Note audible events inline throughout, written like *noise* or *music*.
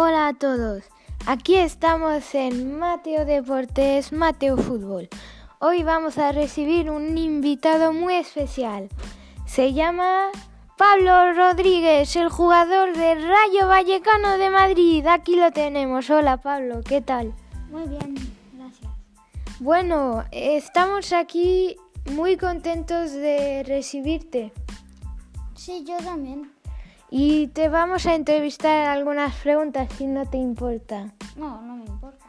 Hola a todos, aquí estamos en Mateo Deportes, Mateo Fútbol. Hoy vamos a recibir un invitado muy especial. Se llama Pablo Rodríguez, el jugador de Rayo Vallecano de Madrid. Aquí lo tenemos. Hola Pablo, ¿qué tal? Muy bien, gracias. Bueno, estamos aquí muy contentos de recibirte. Sí, yo también. Y te vamos a entrevistar algunas preguntas si no te importa. No, no me importa.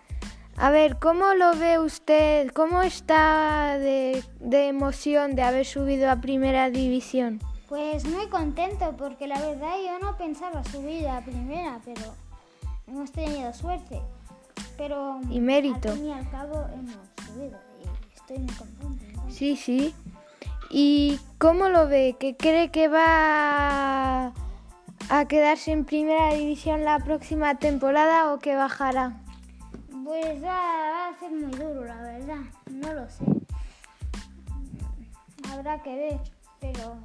A ver, ¿cómo lo ve usted? ¿Cómo está de, de emoción de haber subido a primera división? Pues muy contento porque la verdad yo no pensaba subir a primera, pero hemos tenido suerte. Pero Y mérito. al fin y al cabo hemos subido y estoy muy contento. ¿no? Sí, sí. ¿Y cómo lo ve? ¿Que cree que va a quedarse en primera división la próxima temporada o que bajará? Pues va, a ser muy duro, la verdad. No lo sé. Habrá que ver, pero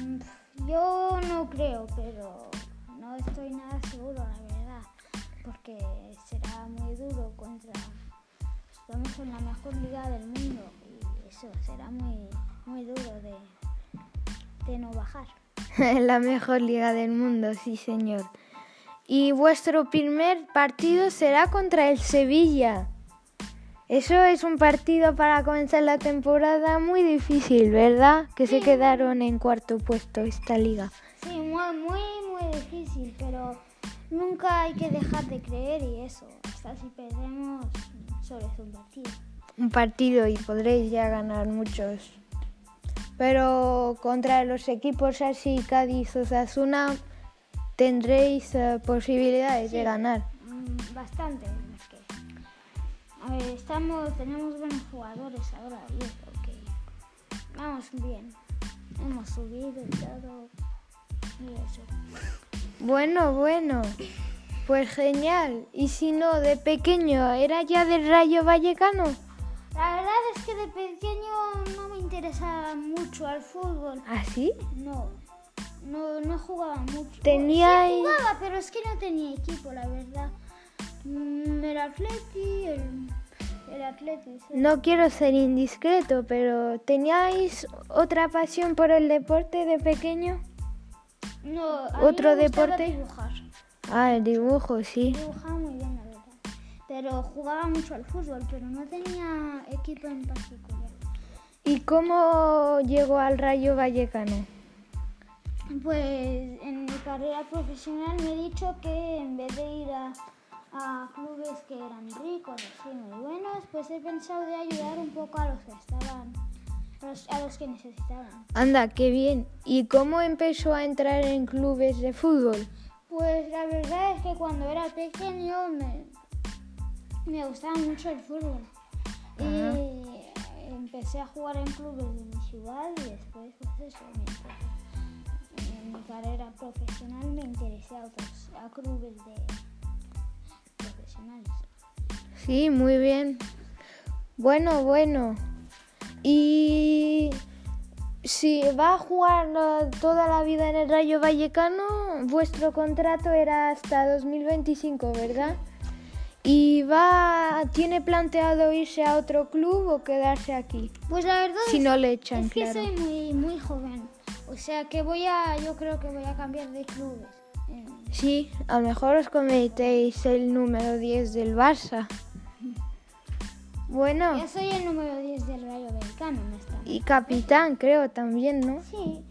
mm, yo no creo, pero no estoy nada seguro, la verdad, porque será muy duro contra. Estamos en la mejor liga del mundo y eso será muy, muy duro de, de no bajar. *laughs* la mejor liga del mundo, sí señor. Y vuestro primer partido será contra el Sevilla. Eso es un partido para comenzar la temporada muy difícil, ¿verdad? Que se quedaron en cuarto puesto esta liga. Sí, muy, muy, muy difícil, pero nunca hay que dejar de creer y eso. Hasta si perdemos, solo es un partido. Un partido y podréis ya ganar muchos. Pero contra los equipos así, Cádiz, Osasuna, tendréis eh, posibilidades de ganar. Mm, Bastante, es que. A ver, estamos, tenemos buenos jugadores ahora y que vamos bien. Hemos subido y todo. Y eso. Bueno, bueno. Pues genial. Y si no, de pequeño, ¿era ya del Rayo Vallecano? La verdad es que de pequeño no me interesaba mucho al fútbol. ¿Ah, sí? No, no, no jugaba mucho. Tenía Sí, jugaba, pero es que no tenía equipo, la verdad. Mm, El Atleti, el, el Atleti. sí. No quiero ser indiscreto, pero ¿teníais otra pasión por el deporte de pequeño? No, a ¿Otro mí me gustaba deporte? dibujar. Ah, el dibujo, sí. Dibujaba muy bien, la verdad. Pero jugaba mucho al fútbol, pero no tenía equipo en particular. ¿Y cómo llegó al Rayo Vallecano? Pues en mi carrera profesional me he dicho que en vez de ir a, a clubes que eran ricos, así muy buenos, pues he pensado de ayudar un poco a los que estaban, a los, a los que necesitaban. Anda, qué bien. ¿Y cómo empezó a entrar en clubes de fútbol? Pues la verdad es que cuando era pequeño me, me gustaba mucho el fútbol. Y empecé a jugar en clubes de mi ciudad y después, pues eso, mientras- en mi carrera profesional me interesé a otros, a clubes de profesionales. Sí, muy bien. Bueno, bueno. Y si va a jugar eh, toda la vida en el Rayo Vallecano, vuestro contrato era hasta 2025, ¿verdad? ¿Y va tiene planteado irse a otro club o quedarse aquí? Pues la verdad Si es, no le echan, es que claro. soy muy, muy joven. O sea que voy a, yo creo que voy a cambiar de clubes. Sí, a lo mejor os cometéis el número 10 del Barça. Bueno, Yo soy el número 10 del Rayo Vallecano, ¿no está? y capitán creo también, ¿no? Sí.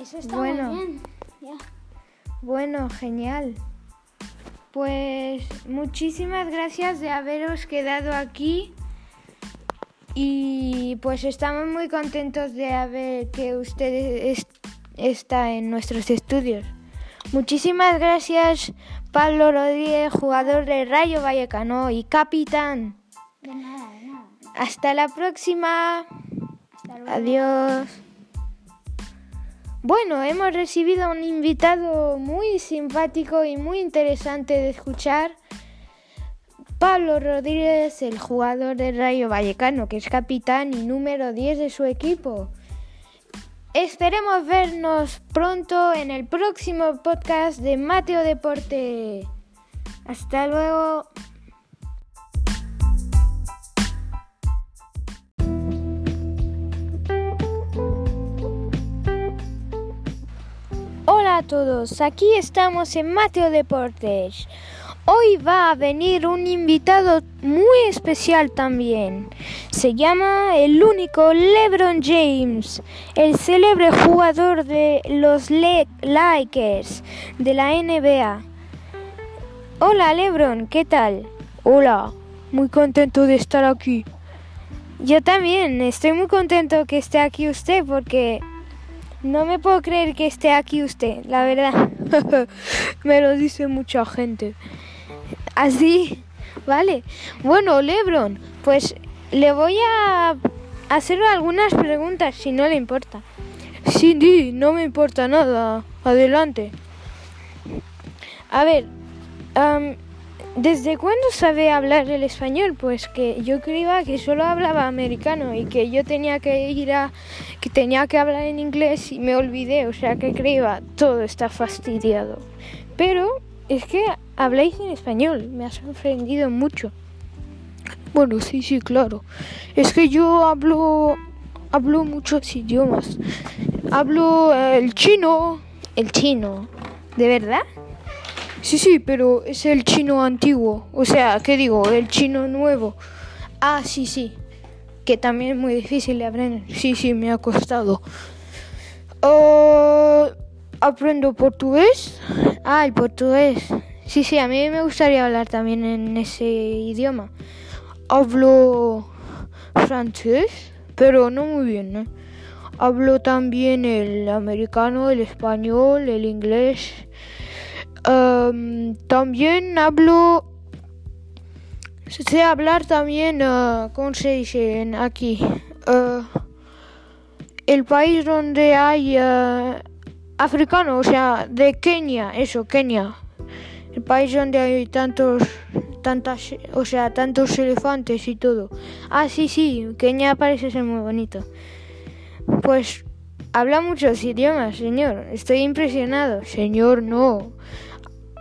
Eso está Bueno. muy bien. Ya. Bueno, genial. Pues muchísimas gracias de haberos quedado aquí y pues estamos muy contentos de haber que usted es- está en nuestros estudios. Muchísimas gracias Pablo Rodríguez, jugador de Rayo Vallecano y capitán. De nada, de nada. Hasta la próxima. Hasta luego. Adiós. Bueno, hemos recibido un invitado muy simpático y muy interesante de escuchar. Pablo Rodríguez, el jugador del Rayo Vallecano, que es capitán y número 10 de su equipo. Esperemos vernos pronto en el próximo podcast de Mateo Deporte. Hasta luego. Hola a todos, aquí estamos en Mateo Deportes. Hoy va a venir un invitado muy especial también. Se llama el único LeBron James, el célebre jugador de los Lakers de la NBA. Hola LeBron, ¿qué tal? Hola, muy contento de estar aquí. Yo también, estoy muy contento que esté aquí usted porque no me puedo creer que esté aquí usted, la verdad. *laughs* me lo dice mucha gente. Así, vale. Bueno, Lebron, pues le voy a hacer algunas preguntas si no le importa. Sí, sí, no me importa nada. Adelante. A ver, ¿desde cuándo sabe hablar el español? Pues que yo creía que solo hablaba americano y que yo tenía que ir a que tenía que hablar en inglés y me olvidé, o sea que creía todo está fastidiado. Pero es que habláis en español, me ha sorprendido mucho. Bueno, sí, sí, claro. Es que yo hablo hablo muchos idiomas. Hablo el chino, el chino. ¿De verdad? Sí, sí, pero es el chino antiguo. O sea, ¿qué digo? El chino nuevo. Ah, sí, sí. Que también es muy difícil de aprender. Sí, sí, me ha costado. Uh, aprendo portugués. Ah, el portugués. Sí, sí, a mí me gustaría hablar también en ese idioma. Hablo francés, pero no muy bien, ¿no? Hablo también el americano, el español, el inglés. También hablo... Sé hablar también, uh, ¿cómo se dice aquí? Uh, el país donde hay... Uh, africano, o sea, de Kenia, eso, Kenia. El país donde hay tantos, tantas, o sea, tantos elefantes y todo. Ah, sí, sí, Kenia parece ser muy bonito. Pues habla muchos idiomas, señor. Estoy impresionado. Señor, no.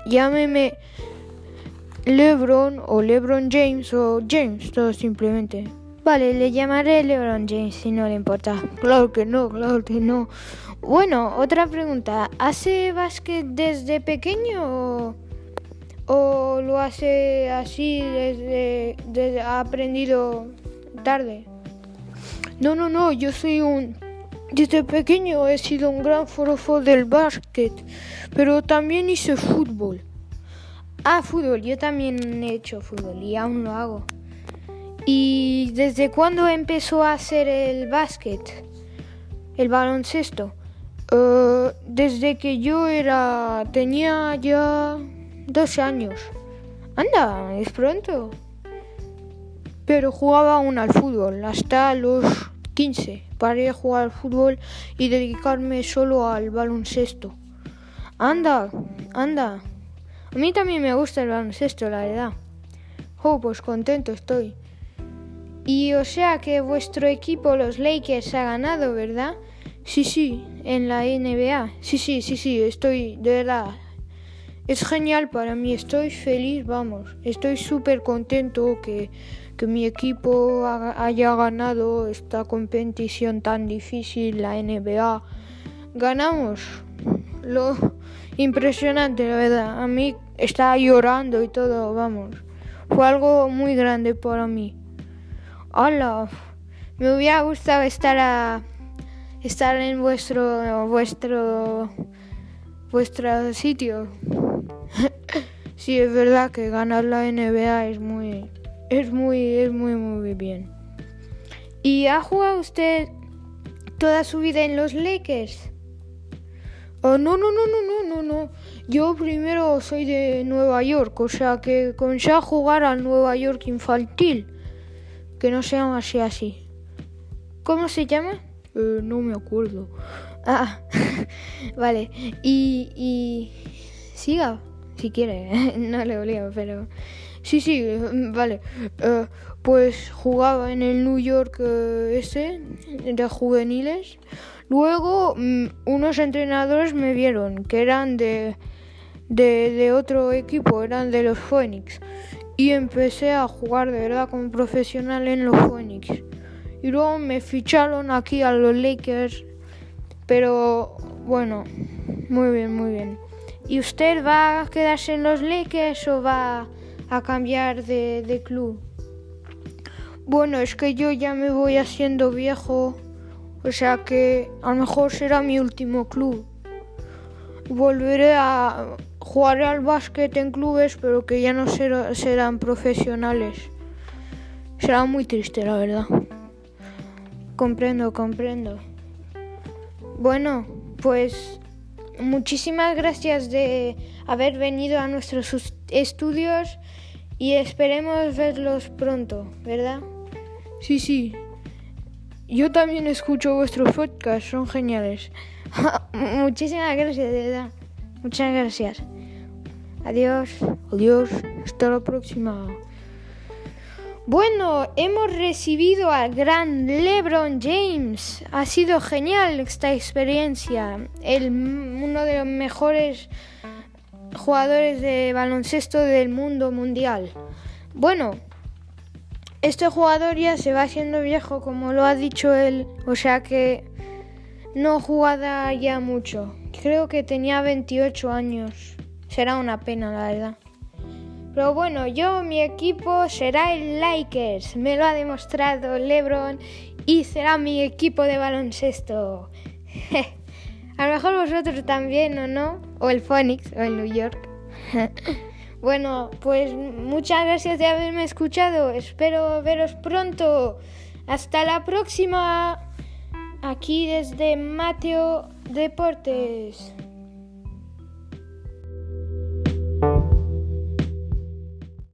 Llámeme LeBron o LeBron James o James, todo simplemente. Vale, le llamaré LeBron James si no le importa. Claro que no, claro que no. Bueno, otra pregunta. ¿Hace básquet desde pequeño o, lo hace así desde, desde ha aprendido tarde? No, no, no, yo soy un... Desde pequeño he sido un gran forofo del básquet, pero también hice fútbol. Ah, fútbol, yo también he hecho fútbol y aún lo hago. ¿Y desde cuándo empezó a hacer el básquet? El baloncesto. Uh, desde que yo era tenía ya dos años. Anda, es pronto. Pero jugaba aún al fútbol hasta los 15. Paré de jugar al fútbol y dedicarme solo al baloncesto. Anda, anda. A mí también me gusta el baloncesto, la verdad. Oh, pues contento estoy. Y o sea que vuestro equipo, los Lakers, ha ganado, ¿verdad? Sí, sí, en la NBA. Sí, sí, sí, sí, estoy de verdad. Es genial para mí, estoy feliz, vamos. Estoy súper contento que, que mi equipo haya ganado esta competición tan difícil, la NBA. Ganamos. Lo impresionante, la verdad. A mí estaba llorando y todo, vamos. Fue algo muy grande para mí. Hola, me hubiera gustado estar a estar en vuestro vuestro vuestro sitio. Sí, es verdad que ganar la NBA es muy es muy es muy muy bien. ¿Y ha jugado usted toda su vida en los Lakers? Oh, no, no, no, no, no, no, no. Yo primero soy de Nueva York, o sea que comencé a jugar al Nueva York infantil, que no se llama así así. ¿Cómo se llama? Eh, no me acuerdo. Ah, *laughs* vale. Y, y siga, si quiere. *laughs* no le obligo, pero Sí, sí, vale. Eh, pues jugaba en el New York eh, ese de juveniles. Luego mm, unos entrenadores me vieron que eran de, de, de otro equipo, eran de los Phoenix. Y empecé a jugar de verdad como profesional en los Phoenix. Y luego me ficharon aquí a los Lakers. Pero bueno, muy bien, muy bien. ¿Y usted va a quedarse en los Lakers o va a cambiar de, de club? Bueno, es que yo ya me voy haciendo viejo, o sea que a lo mejor será mi último club. Volveré a jugar al básquet en clubes, pero que ya no ser- serán profesionales. Será muy triste, la verdad. Comprendo, comprendo. Bueno, pues muchísimas gracias de haber venido a nuestros estudios y esperemos verlos pronto, ¿verdad? Sí, sí. Yo también escucho vuestros podcasts, son geniales. *laughs* muchísimas gracias, de verdad. Muchas gracias. Adiós. Adiós. Hasta la próxima. Bueno, hemos recibido al gran LeBron James. Ha sido genial esta experiencia. El, uno de los mejores jugadores de baloncesto del mundo mundial. Bueno, este jugador ya se va haciendo viejo, como lo ha dicho él, o sea que no jugada ya mucho. Creo que tenía 28 años. Será una pena, la verdad. Pero bueno, yo, mi equipo será el Lakers. Me lo ha demostrado LeBron y será mi equipo de baloncesto. *laughs* A lo mejor vosotros también, ¿o no? O el Phoenix, o el New York. *laughs* bueno, pues muchas gracias de haberme escuchado. Espero veros pronto. Hasta la próxima. Aquí desde Mateo Deportes.